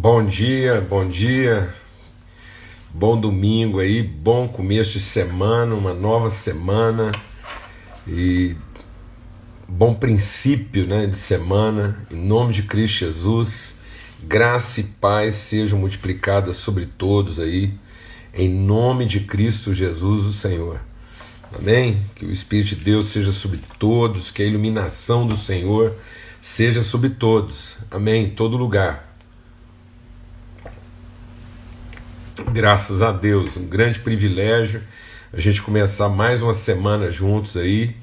Bom dia, bom dia, bom domingo aí, bom começo de semana, uma nova semana e bom princípio né, de semana, em nome de Cristo Jesus, graça e paz sejam multiplicadas sobre todos aí, em nome de Cristo Jesus, o Senhor. Amém? Que o Espírito de Deus seja sobre todos, que a iluminação do Senhor seja sobre todos. Amém? Em todo lugar. Graças a Deus, um grande privilégio a gente começar mais uma semana juntos aí.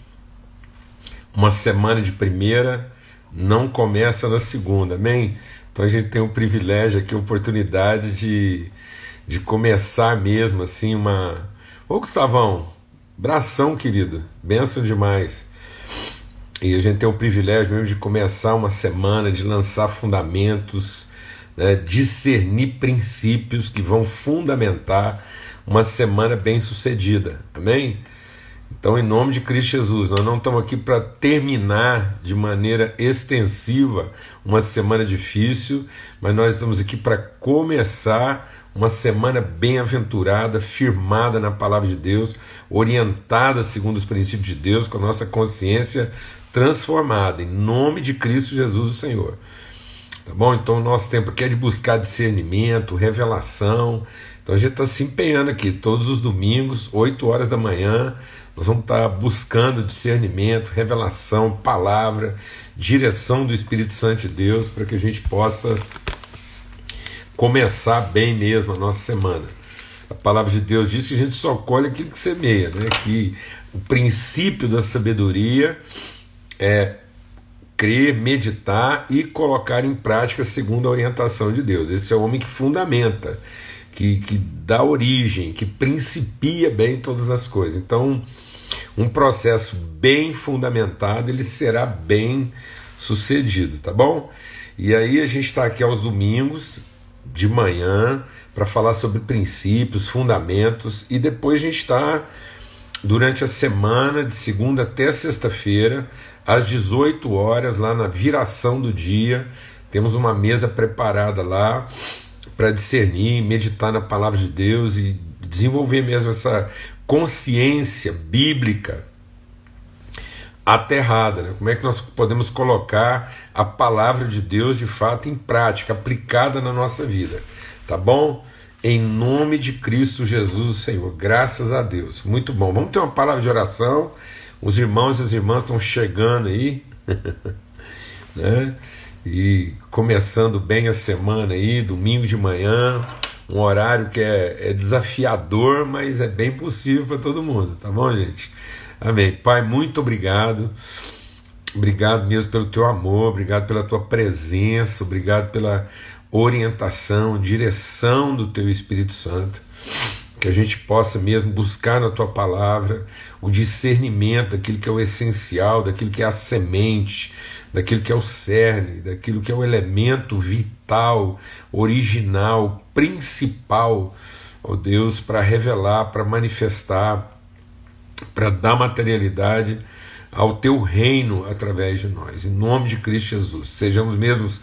Uma semana de primeira não começa na segunda, amém? Então a gente tem o privilégio aqui, a oportunidade de, de começar mesmo assim uma. Ô Gustavão, bração querido, benção demais. E a gente tem o privilégio mesmo de começar uma semana, de lançar fundamentos né, discernir princípios que vão fundamentar uma semana bem sucedida. Amém? Então, em nome de Cristo Jesus, nós não estamos aqui para terminar de maneira extensiva uma semana difícil, mas nós estamos aqui para começar uma semana bem-aventurada, firmada na palavra de Deus, orientada segundo os princípios de Deus, com a nossa consciência transformada, em nome de Cristo Jesus, o Senhor. Tá bom? Então o nosso tempo aqui é de buscar discernimento, revelação. Então a gente está se empenhando aqui todos os domingos, 8 horas da manhã. Nós vamos estar tá buscando discernimento, revelação, palavra, direção do Espírito Santo de Deus para que a gente possa começar bem mesmo a nossa semana. A palavra de Deus diz que a gente só colhe aquilo que semeia, né? que o princípio da sabedoria é crer, meditar e colocar em prática segundo a orientação de Deus. Esse é o homem que fundamenta, que, que dá origem, que principia bem todas as coisas. Então, um processo bem fundamentado, ele será bem sucedido, tá bom? E aí a gente está aqui aos domingos, de manhã, para falar sobre princípios, fundamentos, e depois a gente está durante a semana, de segunda até sexta-feira, às 18 horas, lá na viração do dia. Temos uma mesa preparada lá para discernir, meditar na palavra de Deus e desenvolver mesmo essa consciência bíblica aterrada. Né? Como é que nós podemos colocar a palavra de Deus de fato em prática, aplicada na nossa vida? Tá bom? Em nome de Cristo Jesus, Senhor. Graças a Deus. Muito bom. Vamos ter uma palavra de oração. Os irmãos e as irmãs estão chegando aí, né? E começando bem a semana aí, domingo de manhã, um horário que é, é desafiador, mas é bem possível para todo mundo, tá bom, gente? Amém. Pai, muito obrigado. Obrigado mesmo pelo teu amor, obrigado pela tua presença, obrigado pela orientação, direção do teu Espírito Santo que a gente possa mesmo buscar na tua palavra o discernimento daquilo que é o essencial, daquilo que é a semente, daquilo que é o cerne, daquilo que é o elemento vital, original, principal, ó oh Deus, para revelar, para manifestar, para dar materialidade ao teu reino através de nós. Em nome de Cristo Jesus, sejamos mesmos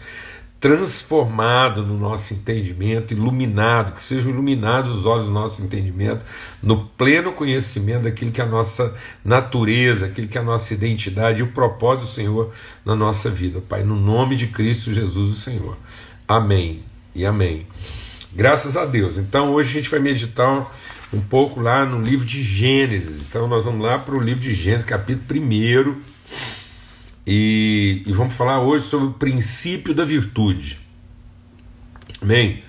transformado no nosso entendimento, iluminado, que sejam iluminados os olhos do nosso entendimento, no pleno conhecimento daquilo que é a nossa natureza, aquilo que é a nossa identidade e o propósito do Senhor na nossa vida. Pai, no nome de Cristo Jesus, o Senhor. Amém e amém. Graças a Deus. Então hoje a gente vai meditar um pouco lá no livro de Gênesis. Então nós vamos lá para o livro de Gênesis, capítulo 1 e, e vamos falar hoje sobre o princípio da virtude. Amém?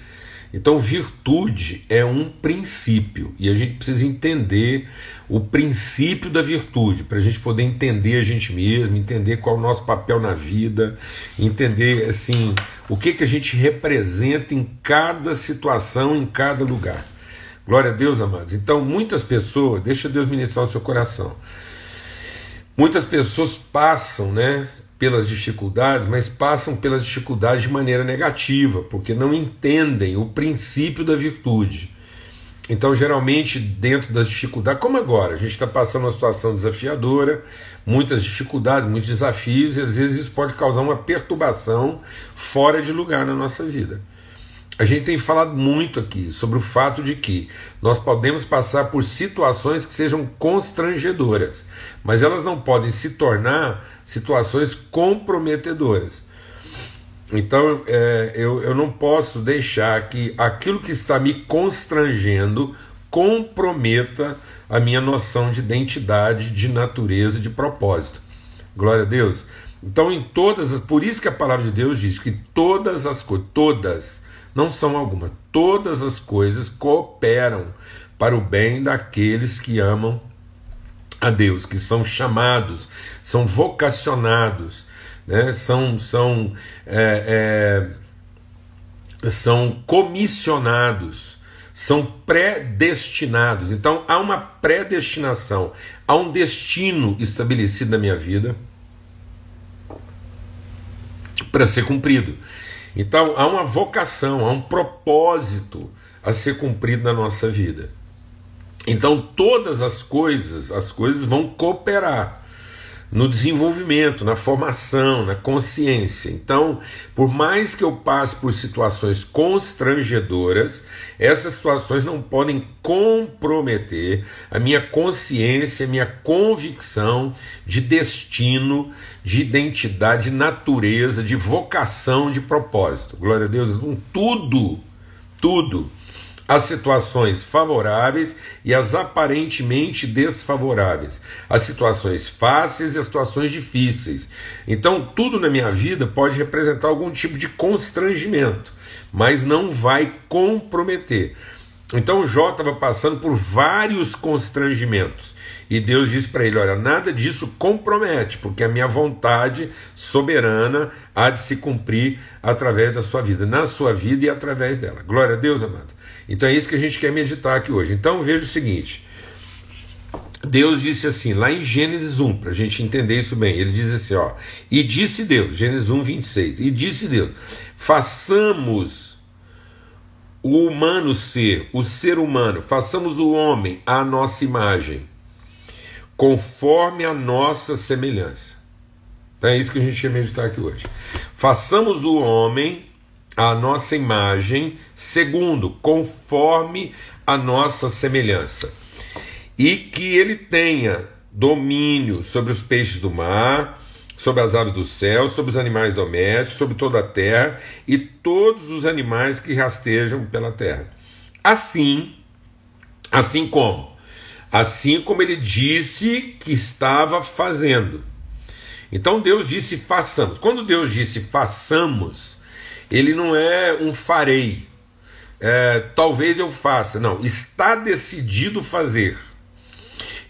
Então, virtude é um princípio e a gente precisa entender o princípio da virtude para a gente poder entender a gente mesmo, entender qual é o nosso papel na vida, entender assim o que, que a gente representa em cada situação, em cada lugar. Glória a Deus, amados. Então, muitas pessoas, deixa Deus ministrar o seu coração. Muitas pessoas passam, né, pelas dificuldades, mas passam pelas dificuldades de maneira negativa, porque não entendem o princípio da virtude. Então, geralmente, dentro das dificuldades, como agora, a gente está passando uma situação desafiadora, muitas dificuldades, muitos desafios, e às vezes isso pode causar uma perturbação fora de lugar na nossa vida. A gente tem falado muito aqui sobre o fato de que nós podemos passar por situações que sejam constrangedoras, mas elas não podem se tornar situações comprometedoras. Então é, eu, eu não posso deixar que aquilo que está me constrangendo comprometa a minha noção de identidade, de natureza, de propósito. Glória a Deus. Então, em todas as. Por isso que a palavra de Deus diz que todas as coisas, todas, não são algumas, todas as coisas cooperam para o bem daqueles que amam a Deus, que são chamados, são vocacionados, né? são, são, é, é, são comissionados, são predestinados. Então há uma predestinação, há um destino estabelecido na minha vida para ser cumprido. Então há uma vocação, há um propósito a ser cumprido na nossa vida. Então todas as coisas, as coisas vão cooperar no desenvolvimento, na formação, na consciência. Então, por mais que eu passe por situações constrangedoras, essas situações não podem comprometer a minha consciência, a minha convicção de destino, de identidade, de natureza, de vocação, de propósito. Glória a Deus. Então, tudo, tudo as situações favoráveis e as aparentemente desfavoráveis, as situações fáceis e as situações difíceis. Então, tudo na minha vida pode representar algum tipo de constrangimento, mas não vai comprometer. Então, Jó estava passando por vários constrangimentos. E Deus disse para ele: Olha, nada disso compromete, porque a minha vontade soberana há de se cumprir através da sua vida, na sua vida e através dela. Glória a Deus, amado. Então é isso que a gente quer meditar aqui hoje. Então veja o seguinte: Deus disse assim, lá em Gênesis 1, para a gente entender isso bem, ele diz assim: ó, e disse Deus, Gênesis 1, 26, e disse Deus: façamos o humano ser, o ser humano, façamos o homem à nossa imagem, conforme a nossa semelhança. Então é isso que a gente quer meditar aqui hoje. Façamos o homem a nossa imagem, segundo, conforme a nossa semelhança, e que ele tenha domínio sobre os peixes do mar, sobre as aves do céu, sobre os animais domésticos, sobre toda a terra e todos os animais que rastejam pela terra. Assim, assim como, assim como ele disse que estava fazendo. Então Deus disse façamos. Quando Deus disse façamos, ele não é um farei. É, talvez eu faça. Não, está decidido fazer.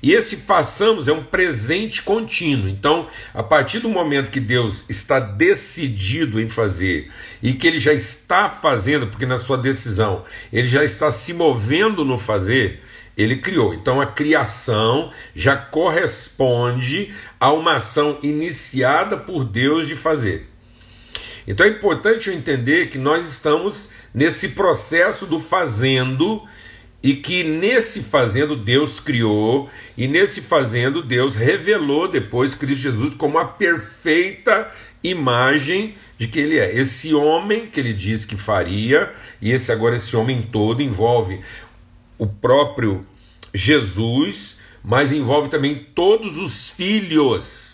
E esse façamos é um presente contínuo. Então, a partir do momento que Deus está decidido em fazer e que ele já está fazendo, porque na sua decisão ele já está se movendo no fazer, ele criou. Então, a criação já corresponde a uma ação iniciada por Deus de fazer. Então é importante eu entender que nós estamos nesse processo do fazendo e que nesse fazendo Deus criou e nesse fazendo Deus revelou depois Cristo Jesus como a perfeita imagem de que ele é. Esse homem que ele diz que faria, e esse agora esse homem todo envolve o próprio Jesus, mas envolve também todos os filhos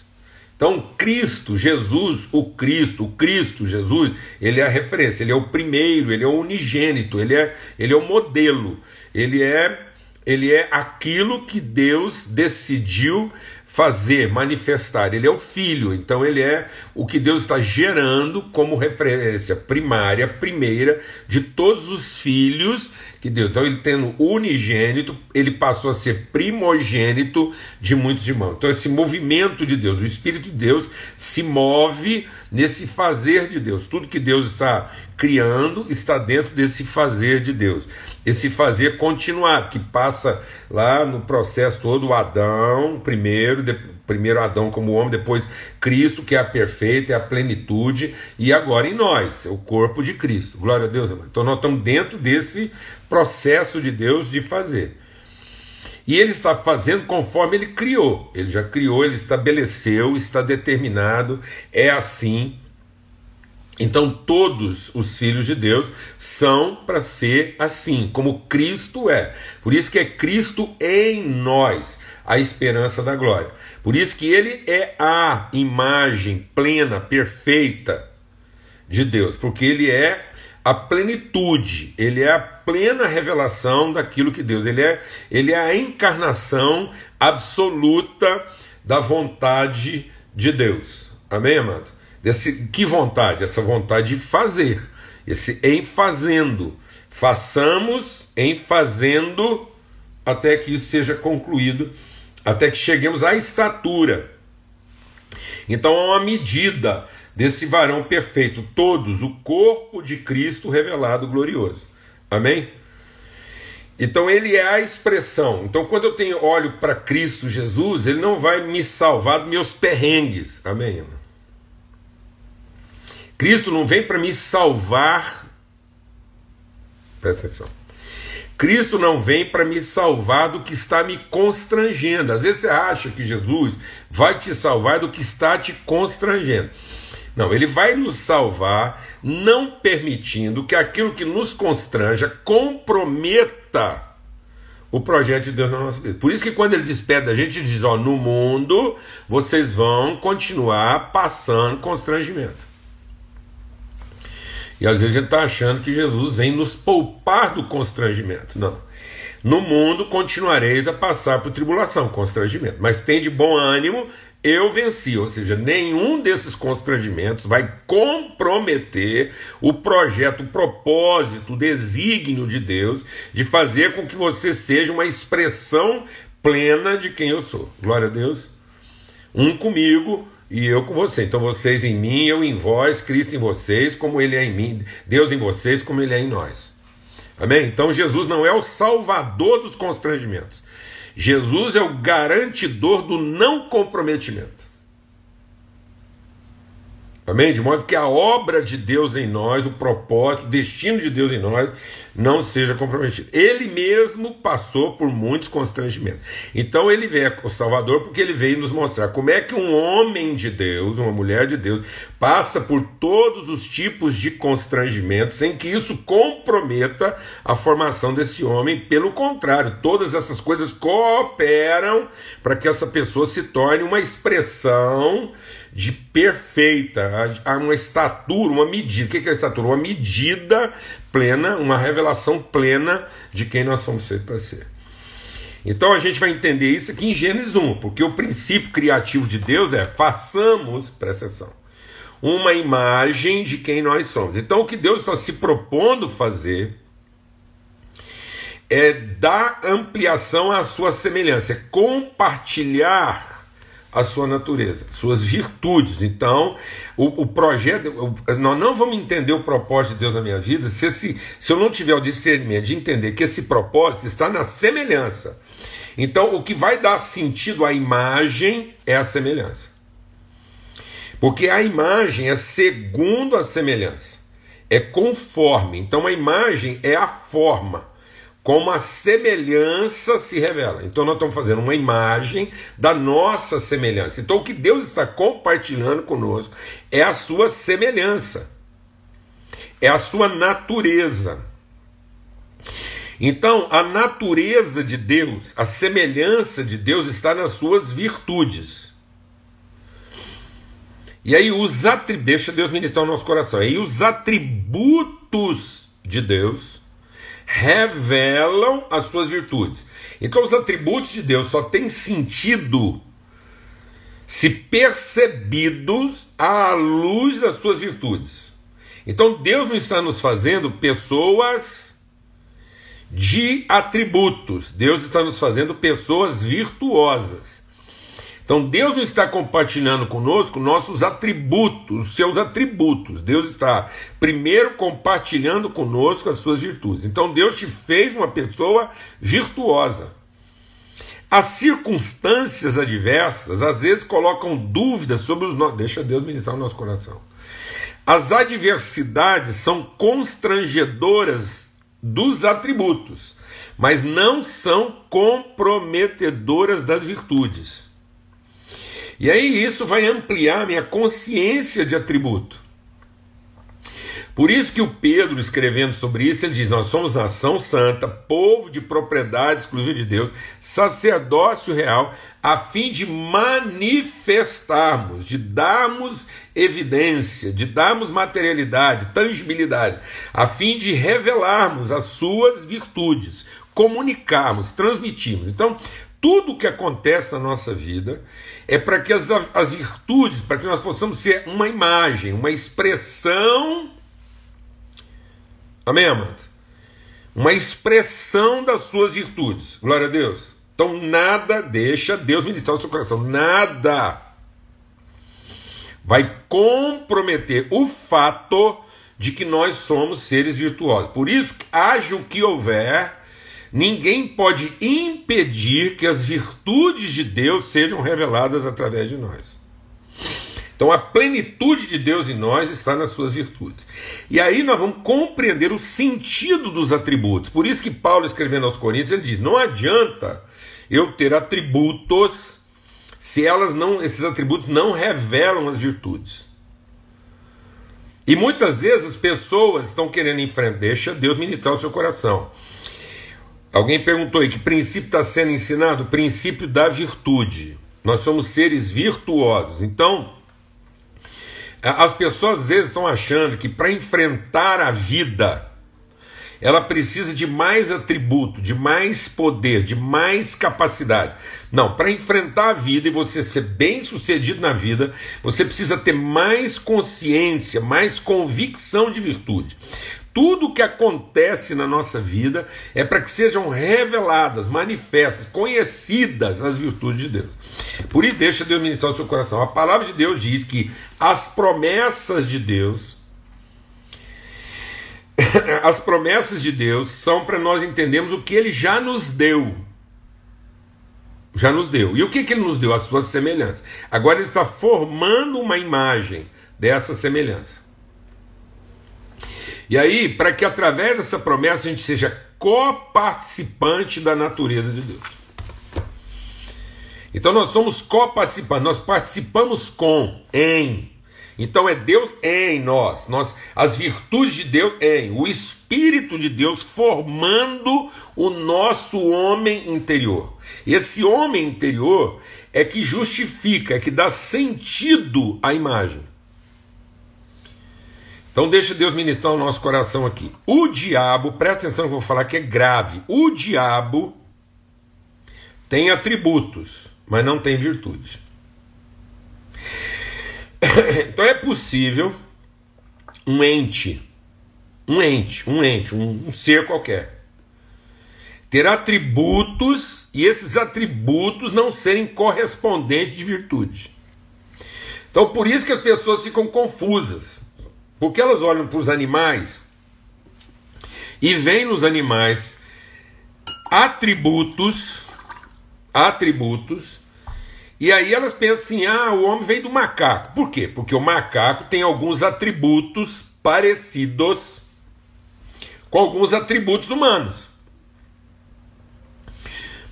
então, Cristo, Jesus, o Cristo, o Cristo, Jesus, ele é a referência, ele é o primeiro, ele é o unigênito, ele é, ele é o modelo, ele é, ele é aquilo que Deus decidiu fazer, manifestar. Ele é o filho, então ele é o que Deus está gerando como referência primária, primeira de todos os filhos que Deus. Então ele tendo unigênito, ele passou a ser primogênito de muitos irmãos. Então esse movimento de Deus, o Espírito de Deus se move nesse fazer de Deus. Tudo que Deus está criando está dentro desse fazer de Deus. Esse fazer continuado, que passa lá no processo todo, Adão, primeiro, de, primeiro Adão como homem, depois Cristo, que é a perfeita, é a plenitude, e agora em nós, o corpo de Cristo. Glória a Deus. Então nós estamos dentro desse processo de Deus de fazer. E ele está fazendo conforme ele criou. Ele já criou, ele estabeleceu, está determinado, é assim Então, todos os filhos de Deus são para ser assim, como Cristo é. Por isso que é Cristo em nós, a esperança da glória. Por isso que ele é a imagem plena, perfeita de Deus, porque ele é a plenitude, ele é a plena revelação daquilo que Deus, ele é, ele é a encarnação absoluta da vontade de Deus. Amém, amado? Desse, que vontade? Essa vontade de fazer, esse em fazendo. Façamos em fazendo até que isso seja concluído, até que cheguemos à estatura. Então há uma medida desse varão perfeito, todos, o corpo de Cristo revelado glorioso. Amém? Então ele é a expressão. Então quando eu tenho olho para Cristo Jesus, ele não vai me salvar dos meus perrengues. Amém? Cristo não vem para me salvar. Presta atenção. Cristo não vem para me salvar do que está me constrangendo. Às vezes você acha que Jesus vai te salvar do que está te constrangendo. Não, ele vai nos salvar não permitindo que aquilo que nos constranja comprometa o projeto de Deus na nossa vida. Por isso que quando ele despede a gente, ele diz: ó, no mundo vocês vão continuar passando constrangimento. E às vezes a gente está achando que Jesus vem nos poupar do constrangimento. Não. No mundo continuareis a passar por tribulação, constrangimento. Mas tem de bom ânimo, eu venci. Ou seja, nenhum desses constrangimentos vai comprometer o projeto, o propósito, o desígnio de Deus de fazer com que você seja uma expressão plena de quem eu sou. Glória a Deus. Um comigo, e eu com você. Então vocês em mim, eu em vós, Cristo em vocês, como ele é em mim, Deus em vocês, como ele é em nós. Amém? Então Jesus não é o salvador dos constrangimentos. Jesus é o garantidor do não comprometimento. Amém? De modo que a obra de Deus em nós, o propósito, o destino de Deus em nós, não seja comprometido. Ele mesmo passou por muitos constrangimentos. Então ele veio o Salvador porque ele veio nos mostrar como é que um homem de Deus, uma mulher de Deus, passa por todos os tipos de constrangimentos sem que isso comprometa a formação desse homem. Pelo contrário, todas essas coisas cooperam para que essa pessoa se torne uma expressão de perfeita, a uma estatura, uma medida. O que é a estatura? Uma medida plena, uma revelação plena de quem nós somos feitos para ser. Então a gente vai entender isso aqui em Gênesis 1, porque o princípio criativo de Deus é façamos, presta atenção, uma imagem de quem nós somos. Então o que Deus está se propondo fazer é dar ampliação à sua semelhança, é compartilhar a sua natureza, suas virtudes. Então, o, o projeto, o, nós não vamos entender o propósito de Deus na minha vida se, esse, se eu não tiver o discernimento de entender que esse propósito está na semelhança. Então, o que vai dar sentido à imagem é a semelhança. Porque a imagem é segundo a semelhança, é conforme. Então, a imagem é a forma como a semelhança se revela. Então nós estamos fazendo uma imagem da nossa semelhança. Então o que Deus está compartilhando conosco é a sua semelhança. É a sua natureza. Então, a natureza de Deus, a semelhança de Deus está nas suas virtudes. E aí os atributos, deixa Deus ministrar o nosso coração. E aí os atributos de Deus revelam as suas virtudes. Então, os atributos de Deus só têm sentido se percebidos à luz das suas virtudes. Então, Deus não está nos fazendo pessoas de atributos, Deus está nos fazendo pessoas virtuosas. Então Deus está compartilhando conosco nossos atributos, seus atributos. Deus está primeiro compartilhando conosco as suas virtudes. Então Deus te fez uma pessoa virtuosa. As circunstâncias adversas às vezes colocam dúvidas sobre os nossos. Deixa Deus ministrar o nosso coração. As adversidades são constrangedoras dos atributos, mas não são comprometedoras das virtudes. E aí isso vai ampliar minha consciência de atributo. Por isso que o Pedro, escrevendo sobre isso, ele diz: Nós somos nação santa, povo de propriedade exclusiva de Deus, sacerdócio real, a fim de manifestarmos, de darmos evidência, de darmos materialidade, tangibilidade, a fim de revelarmos as suas virtudes, comunicarmos, transmitirmos. Então, tudo o que acontece na nossa vida é para que as, as virtudes, para que nós possamos ser uma imagem, uma expressão. Amém, amado? Uma expressão das suas virtudes. Glória a Deus. Então, nada deixa Deus ministrar o seu coração. Nada vai comprometer o fato de que nós somos seres virtuosos. Por isso, haja o que houver Ninguém pode impedir que as virtudes de Deus sejam reveladas através de nós. Então a plenitude de Deus em nós está nas suas virtudes. E aí nós vamos compreender o sentido dos atributos. Por isso que Paulo escrevendo aos Coríntios, ele diz: "Não adianta eu ter atributos se elas não esses atributos não revelam as virtudes". E muitas vezes as pessoas estão querendo enfrentar, deixa Deus ministrar o seu coração. Alguém perguntou aí que princípio está sendo ensinado? O princípio da virtude. Nós somos seres virtuosos. Então, as pessoas às vezes estão achando que para enfrentar a vida, ela precisa de mais atributo, de mais poder, de mais capacidade. Não, para enfrentar a vida e você ser bem sucedido na vida, você precisa ter mais consciência, mais convicção de virtude. Tudo que acontece na nossa vida é para que sejam reveladas, manifestas, conhecidas as virtudes de Deus. Por isso, deixa Deus ministrar o seu coração. A palavra de Deus diz que as promessas de Deus, as promessas de Deus são para nós entendermos o que Ele já nos deu. Já nos deu. E o que, que Ele nos deu? As suas semelhanças. Agora Ele está formando uma imagem dessa semelhança. E aí, para que através dessa promessa a gente seja coparticipante da natureza de Deus. Então nós somos coparticipantes, nós participamos com, em. Então é Deus em nós, nós as virtudes de Deus em, o Espírito de Deus formando o nosso homem interior. Esse homem interior é que justifica, é que dá sentido à imagem. Então deixa Deus ministrar o nosso coração aqui. O diabo, presta atenção que eu vou falar que é grave. O diabo tem atributos, mas não tem virtude. Então é possível um ente, um ente, um ente, um, um ser qualquer, ter atributos e esses atributos não serem correspondentes de virtude. Então por isso que as pessoas ficam confusas. Porque elas olham para os animais e veem nos animais atributos, atributos, e aí elas pensam assim: ah, o homem veio do macaco. Por quê? Porque o macaco tem alguns atributos parecidos com alguns atributos humanos.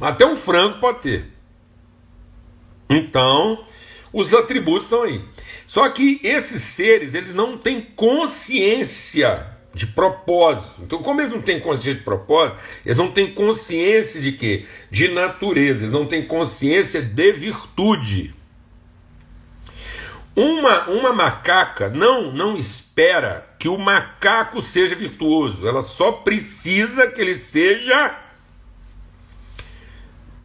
Até um frango pode ter. Então, os atributos estão aí. Só que esses seres, eles não têm consciência de propósito. Então, como eles não têm consciência de propósito, eles não têm consciência de quê? De natureza, eles não têm consciência de virtude. Uma, uma macaca não, não espera que o macaco seja virtuoso, ela só precisa que ele seja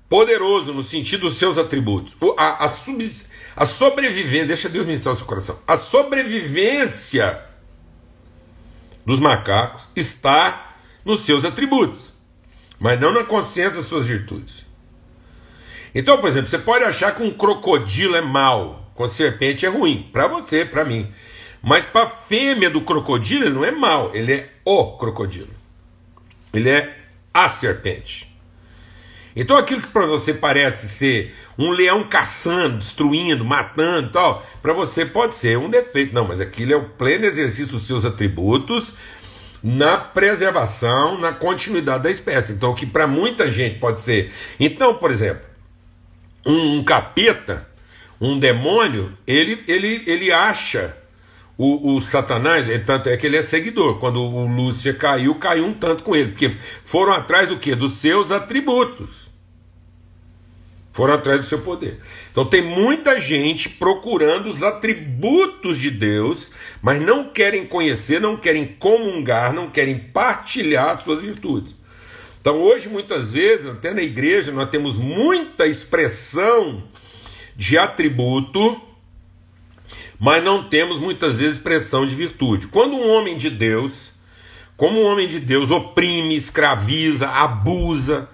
poderoso no sentido dos seus atributos. A, a, subs, a sobrevivência, deixa Deus ministrar o seu coração. A sobrevivência dos macacos está nos seus atributos, mas não na consciência das suas virtudes. Então, por exemplo, você pode achar que um crocodilo é mau, com serpente é ruim, para você, para mim. Mas para a fêmea do crocodilo, ele não é mau, ele é o crocodilo. Ele é a serpente. Então aquilo que para você parece ser um leão caçando, destruindo, matando tal, para você pode ser um defeito. Não, mas aquilo é o pleno exercício dos seus atributos na preservação, na continuidade da espécie. Então o que para muita gente pode ser. Então, por exemplo, um, um capeta, um demônio, ele, ele, ele acha o, o Satanás, é, tanto é que ele é seguidor. Quando o Lúcifer caiu, caiu um tanto com ele, porque foram atrás do que? Dos seus atributos. Foram atrás do seu poder. Então tem muita gente procurando os atributos de Deus, mas não querem conhecer, não querem comungar, não querem partilhar suas virtudes. Então hoje, muitas vezes, até na igreja, nós temos muita expressão de atributo mas não temos muitas vezes expressão de virtude. Quando um homem de Deus, como um homem de Deus oprime, escraviza, abusa,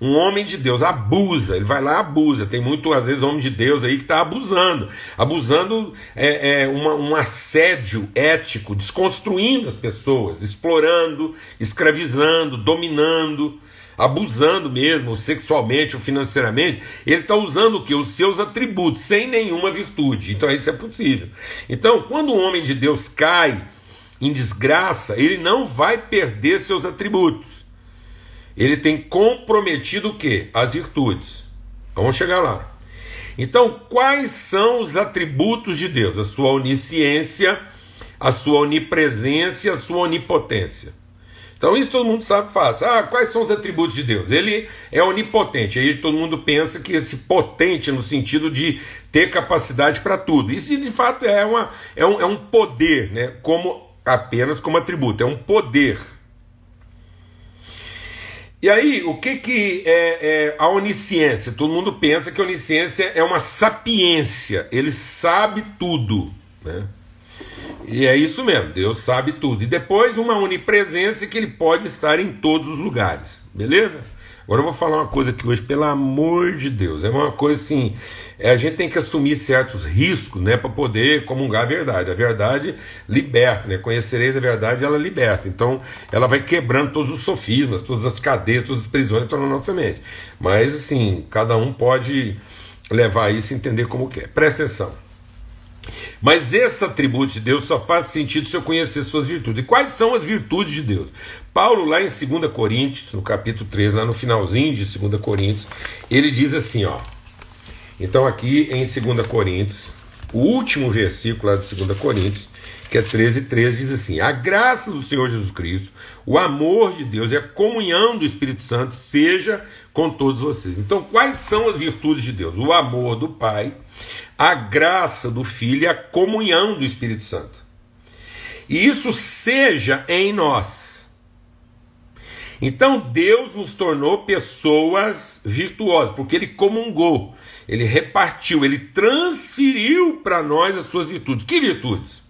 um homem de Deus abusa, ele vai lá abusa. Tem muito, às vezes, homem de Deus aí que está abusando. Abusando é, é uma, um assédio ético, desconstruindo as pessoas, explorando, escravizando, dominando abusando mesmo, sexualmente ou financeiramente, ele está usando o que? Os seus atributos, sem nenhuma virtude. Então isso é possível. Então, quando um homem de Deus cai em desgraça, ele não vai perder seus atributos. Ele tem comprometido o que? As virtudes. Vamos chegar lá. Então, quais são os atributos de Deus? A sua onisciência, a sua onipresença, a sua onipotência. Então isso todo mundo sabe fácil. Ah, quais são os atributos de Deus? Ele é onipotente. Aí todo mundo pensa que esse potente no sentido de ter capacidade para tudo. Isso de fato é, uma, é, um, é um poder, né? Como apenas como atributo, é um poder. E aí, o que, que é, é, a onisciência? Todo mundo pensa que a onisciência é uma sapiência, ele sabe tudo. Né? E é isso mesmo, Deus sabe tudo. E depois uma onipresença que ele pode estar em todos os lugares, beleza? Agora eu vou falar uma coisa aqui hoje, pelo amor de Deus, é uma coisa assim, é, a gente tem que assumir certos riscos, né, para poder comungar a verdade. A verdade liberta, né? Conhecereis a verdade, ela liberta. Então, ela vai quebrando todos os sofismas, todas as cadeias, todas as prisões que estão na nossa mente. Mas assim, cada um pode levar isso e entender como quer. Presta atenção. Mas esse atributo de Deus só faz sentido se eu conhecer suas virtudes. E quais são as virtudes de Deus? Paulo, lá em 2 Coríntios, no capítulo 3, lá no finalzinho de 2 Coríntios, ele diz assim: ó. Então, aqui em 2 Coríntios, o último versículo lá de 2 Coríntios, que é 13, 13, diz assim: A graça do Senhor Jesus Cristo, o amor de Deus e a comunhão do Espírito Santo seja com todos vocês. Então, quais são as virtudes de Deus? O amor do Pai, a graça do Filho e a comunhão do Espírito Santo. E isso seja em nós. Então Deus nos tornou pessoas virtuosas, porque Ele comungou, Ele repartiu, Ele transferiu para nós as suas virtudes. Que virtudes?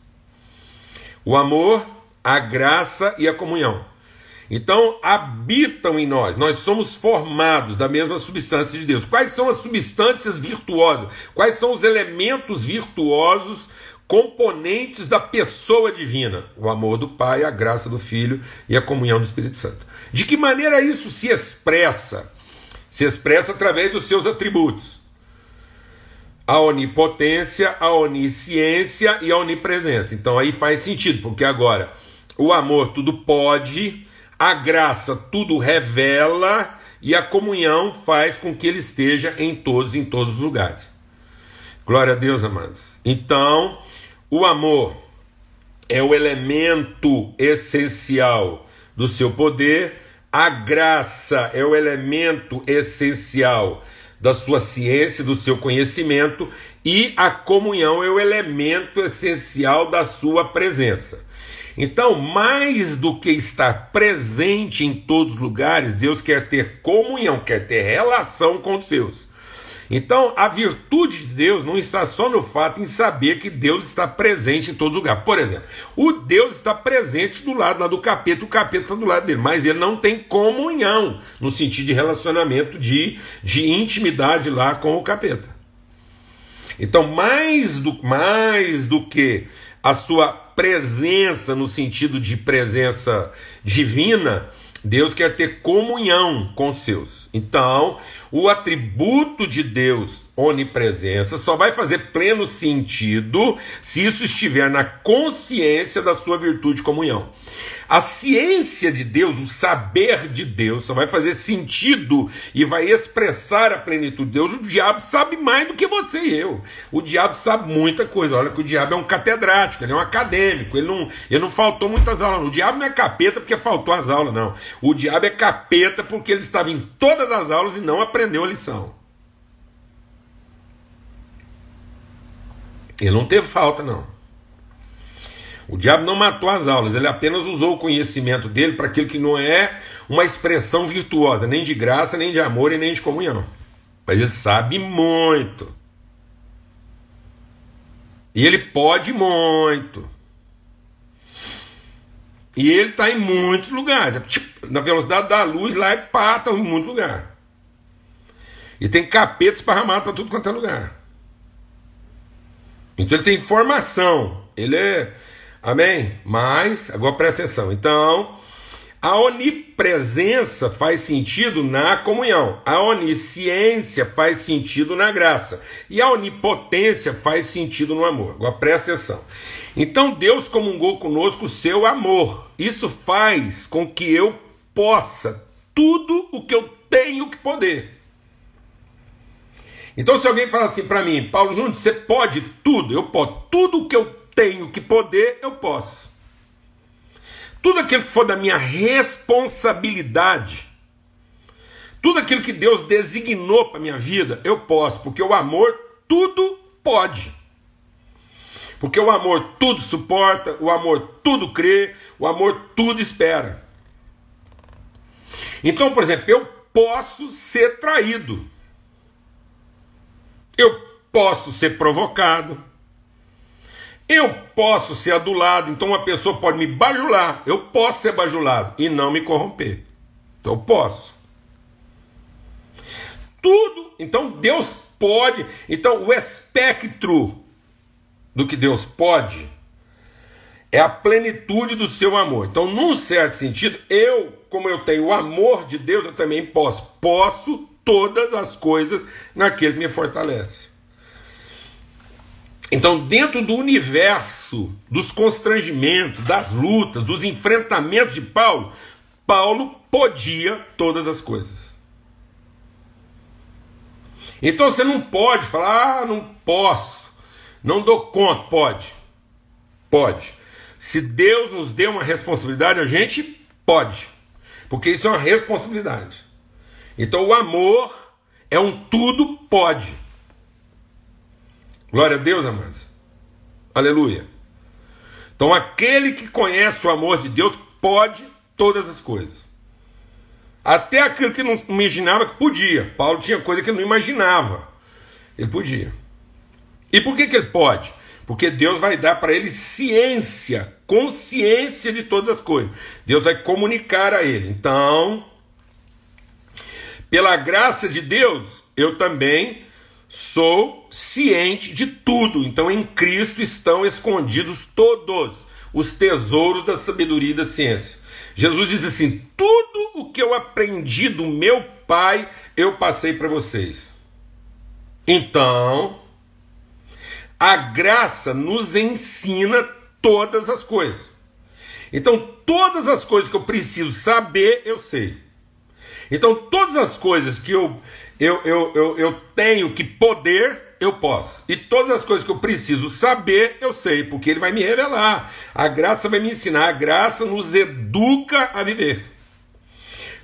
O amor, a graça e a comunhão. Então, habitam em nós, nós somos formados da mesma substância de Deus. Quais são as substâncias virtuosas? Quais são os elementos virtuosos, componentes da pessoa divina? O amor do Pai, a graça do Filho e a comunhão do Espírito Santo. De que maneira isso se expressa? Se expressa através dos seus atributos. A onipotência, a onisciência e a onipresença. Então aí faz sentido, porque agora o amor tudo pode, a graça tudo revela e a comunhão faz com que ele esteja em todos em todos os lugares. Glória a Deus, amados. Então, o amor é o elemento essencial do seu poder, a graça é o elemento essencial da sua ciência, do seu conhecimento, e a comunhão é o elemento essencial da sua presença. Então, mais do que estar presente em todos os lugares, Deus quer ter comunhão, quer ter relação com os seus. Então, a virtude de Deus não está só no fato em saber que Deus está presente em todo lugar. Por exemplo, o Deus está presente do lado lá do capeta, o capeta está do lado dele, mas ele não tem comunhão no sentido de relacionamento, de, de intimidade lá com o capeta. Então, mais do, mais do que a sua presença no sentido de presença divina, Deus quer ter comunhão com seus. Então, o atributo de Deus onipresença, só vai fazer pleno sentido se isso estiver na consciência da sua virtude de comunhão. A ciência de Deus, o saber de Deus, só vai fazer sentido e vai expressar a plenitude de Deus. O diabo sabe mais do que você e eu. O diabo sabe muita coisa. Olha que o diabo é um catedrático, ele é um acadêmico, ele não, ele não faltou muitas aulas. O diabo não é capeta porque faltou as aulas, não. O diabo é capeta porque ele estava em todas as aulas e não aprendeu a lição. Ele não teve falta, não. O diabo não matou as aulas, ele apenas usou o conhecimento dele para aquilo que não é uma expressão virtuosa, nem de graça, nem de amor e nem de comunhão. Mas ele sabe muito. E ele pode muito. E ele está em muitos lugares. É tipo, na velocidade da luz, lá é pata em muito lugar. E tem capetas para ramar para tudo quanto é lugar. Então ele tem informação. Ele é. Amém? Mas, agora presta atenção. Então, a onipresença faz sentido na comunhão, a onisciência faz sentido na graça, e a onipotência faz sentido no amor. Agora presta atenção. Então Deus comungou conosco o seu amor. Isso faz com que eu possa tudo o que eu tenho que poder. Então, se alguém falar assim para mim, Paulo Nunes, você pode tudo, eu posso, tudo que eu tenho que poder, eu posso. Tudo aquilo que for da minha responsabilidade, tudo aquilo que Deus designou para minha vida, eu posso, porque o amor tudo pode. Porque o amor tudo suporta, o amor tudo crê, o amor tudo espera. Então, por exemplo, eu posso ser traído. Eu posso ser provocado. Eu posso ser adulado. Então uma pessoa pode me bajular. Eu posso ser bajulado e não me corromper. Então eu posso. Tudo. Então Deus pode. Então o espectro do que Deus pode é a plenitude do seu amor. Então, num certo sentido, eu, como eu tenho o amor de Deus, eu também posso. Posso todas as coisas naquele que me fortalece. Então, dentro do universo dos constrangimentos, das lutas, dos enfrentamentos de Paulo, Paulo podia todas as coisas. Então você não pode falar, ah, não posso, não dou conta. Pode, pode. Se Deus nos deu uma responsabilidade, a gente pode, porque isso é uma responsabilidade. Então o amor é um tudo pode. Glória a Deus, amados. Aleluia. Então aquele que conhece o amor de Deus pode todas as coisas. Até aquilo que não imaginava que podia. Paulo tinha coisa que não imaginava. Ele podia. E por que, que ele pode? Porque Deus vai dar para ele ciência, consciência de todas as coisas. Deus vai comunicar a ele. Então, pela graça de Deus, eu também sou ciente de tudo. Então, em Cristo estão escondidos todos os tesouros da sabedoria e da ciência. Jesus diz assim: tudo o que eu aprendi do meu Pai, eu passei para vocês. Então, a graça nos ensina todas as coisas. Então, todas as coisas que eu preciso saber, eu sei. Então, todas as coisas que eu, eu, eu, eu, eu tenho que poder, eu posso. E todas as coisas que eu preciso saber, eu sei, porque ele vai me revelar. A graça vai me ensinar. A graça nos educa a viver.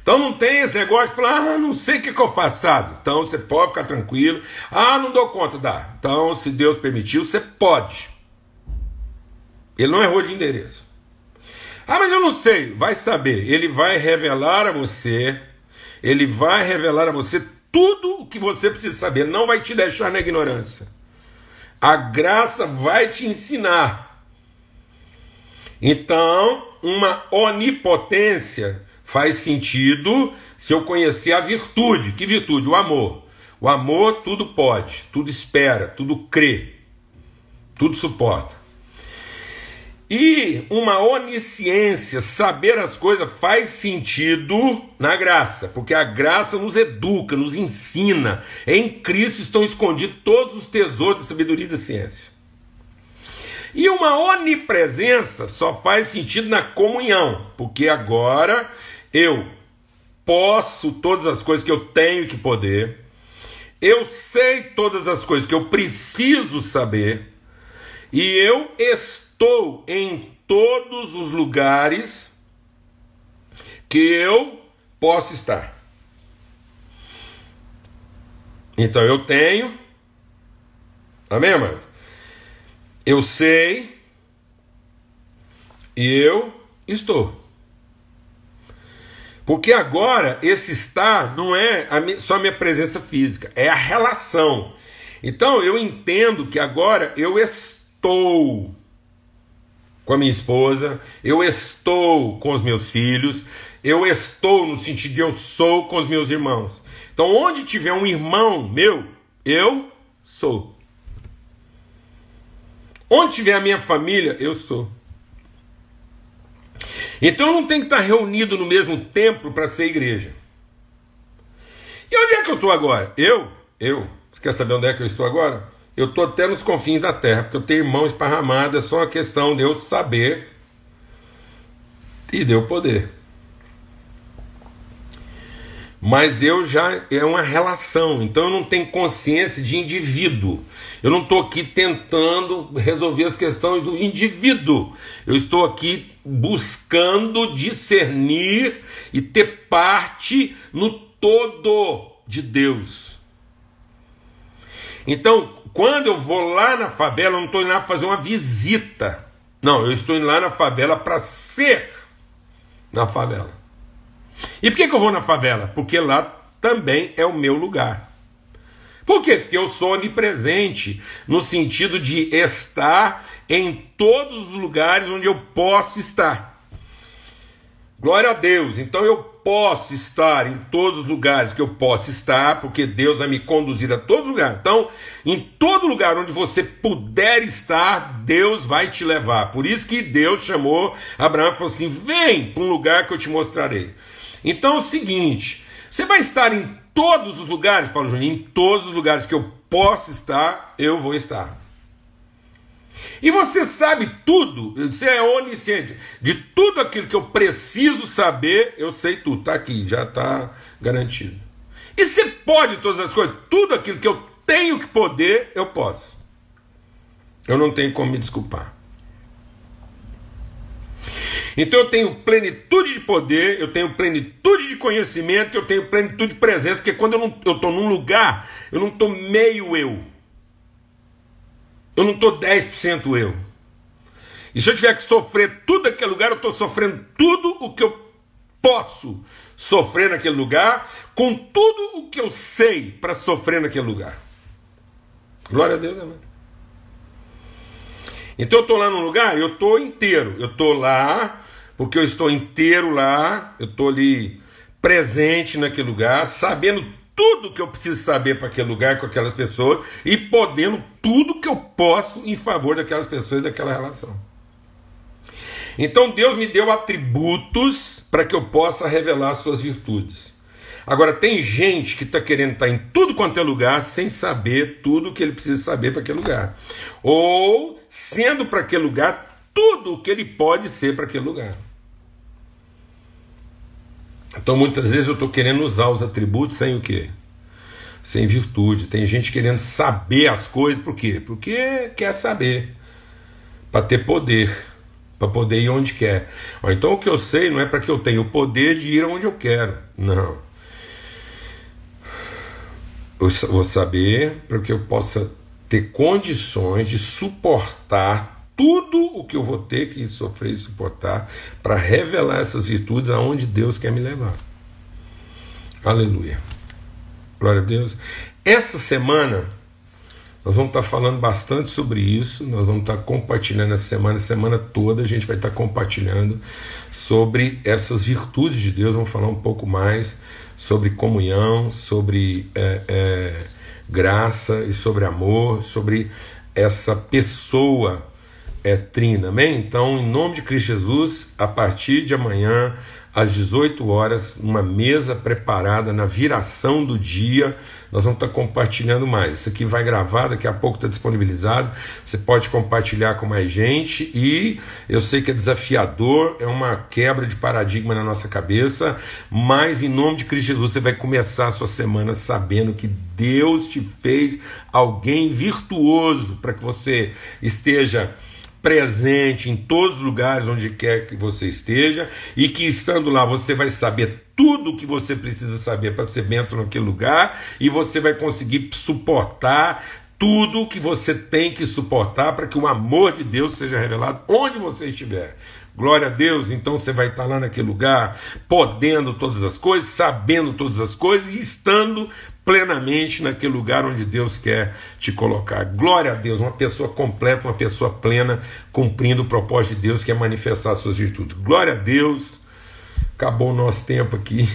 Então não tem esse negócio de falar, ah, não sei o que, que eu faço, sabe? Então você pode ficar tranquilo. Ah, não dou conta, dá. Então, se Deus permitiu, você pode. Ele não errou de endereço. Ah, mas eu não sei. Vai saber. Ele vai revelar a você ele vai revelar a você tudo o que você precisa saber, não vai te deixar na ignorância. A graça vai te ensinar. Então, uma onipotência faz sentido se eu conhecer a virtude. Que virtude? O amor. O amor tudo pode, tudo espera, tudo crê, tudo suporta. E uma onisciência, saber as coisas, faz sentido na graça, porque a graça nos educa, nos ensina. Em Cristo estão escondidos todos os tesouros da sabedoria e da ciência. E uma onipresença só faz sentido na comunhão, porque agora eu posso todas as coisas que eu tenho que poder, eu sei todas as coisas que eu preciso saber, e eu estou em todos os lugares que eu posso estar. Então eu tenho, amém, amado? Eu sei e eu estou. Porque agora esse estar não é a só a minha presença física, é a relação. Então eu entendo que agora eu estou com a minha esposa, eu estou com os meus filhos, eu estou no sentido de eu sou com os meus irmãos. Então onde tiver um irmão meu, eu sou. Onde tiver a minha família, eu sou. Então não tenho que estar reunido no mesmo templo para ser igreja. E onde é que eu estou agora? Eu? Eu? Você quer saber onde é que eu estou agora? Eu estou até nos confins da terra, porque eu tenho irmãos esparramados, é só uma questão de eu saber e de eu poder mas eu já é uma relação, então eu não tenho consciência de indivíduo. Eu não estou aqui tentando resolver as questões do indivíduo. Eu estou aqui buscando discernir e ter parte no todo de Deus. Então, quando eu vou lá na favela, eu não estou indo lá fazer uma visita. Não, eu estou indo lá na favela para ser na favela. E por que, que eu vou na favela? Porque lá também é o meu lugar. Por quê? Porque eu sou onipresente, no sentido de estar em todos os lugares onde eu posso estar. Glória a Deus. Então eu posso estar em todos os lugares que eu posso estar, porque Deus vai me conduzir a todos os lugares. Então, em todo lugar onde você puder estar, Deus vai te levar. Por isso que Deus chamou Abraão e falou assim: vem para um lugar que eu te mostrarei. Então é o seguinte: você vai estar em todos os lugares, Paulo Júnior, em todos os lugares que eu posso estar, eu vou estar. E você sabe tudo, você é onisciente, de tudo aquilo que eu preciso saber, eu sei tudo, está aqui, já está garantido. E você pode todas as coisas, tudo aquilo que eu tenho que poder, eu posso. Eu não tenho como me desculpar. Então eu tenho plenitude de poder, eu tenho plenitude de conhecimento, eu tenho plenitude de presença, porque quando eu estou num lugar, eu não estou meio eu. Eu não estou 10% eu. E se eu tiver que sofrer tudo aquele lugar, eu estou sofrendo tudo o que eu posso sofrer naquele lugar, com tudo o que eu sei para sofrer naquele lugar. Glória a Deus, amém. Então eu estou lá num lugar, eu estou inteiro. Eu estou lá porque eu estou inteiro lá, eu estou ali presente naquele lugar, sabendo tudo que eu preciso saber para aquele lugar com aquelas pessoas e podendo tudo que eu posso em favor daquelas pessoas e daquela relação. Então Deus me deu atributos para que eu possa revelar suas virtudes. Agora, tem gente que está querendo estar tá em tudo quanto é lugar sem saber tudo o que ele precisa saber para aquele lugar. Ou sendo para aquele lugar tudo o que ele pode ser para aquele lugar. Então muitas vezes eu estou querendo usar os atributos sem o quê? Sem virtude. Tem gente querendo saber as coisas, por quê? Porque quer saber. Para ter poder. Para poder ir onde quer. Então o que eu sei não é para que eu tenha o poder de ir onde eu quero. Não. Eu vou saber para que eu possa ter condições de suportar tudo o que eu vou ter que sofrer e suportar para revelar essas virtudes aonde Deus quer me levar. Aleluia. Glória a Deus. Essa semana nós vamos estar falando bastante sobre isso, nós vamos estar compartilhando essa semana, semana toda a gente vai estar compartilhando sobre essas virtudes de Deus, vamos falar um pouco mais sobre comunhão, sobre é, é, graça e sobre amor, sobre essa pessoa é trina, amém? Então, em nome de Cristo Jesus, a partir de amanhã, às 18 horas, uma mesa preparada na viração do dia. Nós vamos estar compartilhando mais. Isso aqui vai gravar, daqui a pouco está disponibilizado. Você pode compartilhar com mais gente. E eu sei que é desafiador, é uma quebra de paradigma na nossa cabeça, mas em nome de Cristo Jesus, você vai começar a sua semana sabendo que Deus te fez alguém virtuoso para que você esteja presente em todos os lugares onde quer que você esteja e que estando lá você vai saber tudo o que você precisa saber para ser benção naquele lugar e você vai conseguir suportar tudo o que você tem que suportar para que o amor de Deus seja revelado onde você estiver. Glória a Deus, então você vai estar lá naquele lugar, podendo todas as coisas, sabendo todas as coisas e estando plenamente naquele lugar onde Deus quer te colocar. Glória a Deus, uma pessoa completa, uma pessoa plena, cumprindo o propósito de Deus que é manifestar suas virtudes. Glória a Deus. Acabou o nosso tempo aqui.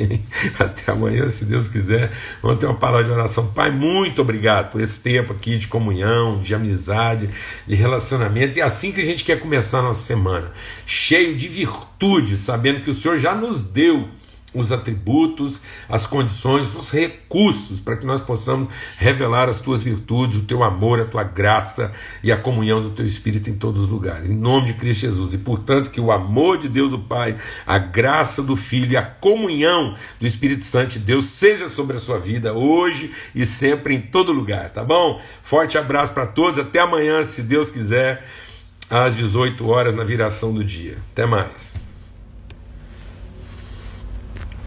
Até amanhã, se Deus quiser. Vamos ter uma palavra de oração. Pai, muito obrigado por esse tempo aqui de comunhão, de amizade, de relacionamento. E é assim que a gente quer começar a nossa semana, cheio de virtude, sabendo que o Senhor já nos deu os atributos, as condições, os recursos para que nós possamos revelar as tuas virtudes, o teu amor, a tua graça e a comunhão do teu Espírito em todos os lugares. Em nome de Cristo Jesus. E portanto, que o amor de Deus o Pai, a graça do Filho e a comunhão do Espírito Santo de Deus seja sobre a sua vida hoje e sempre em todo lugar, tá bom? Forte abraço para todos. Até amanhã, se Deus quiser, às 18 horas na viração do dia. Até mais.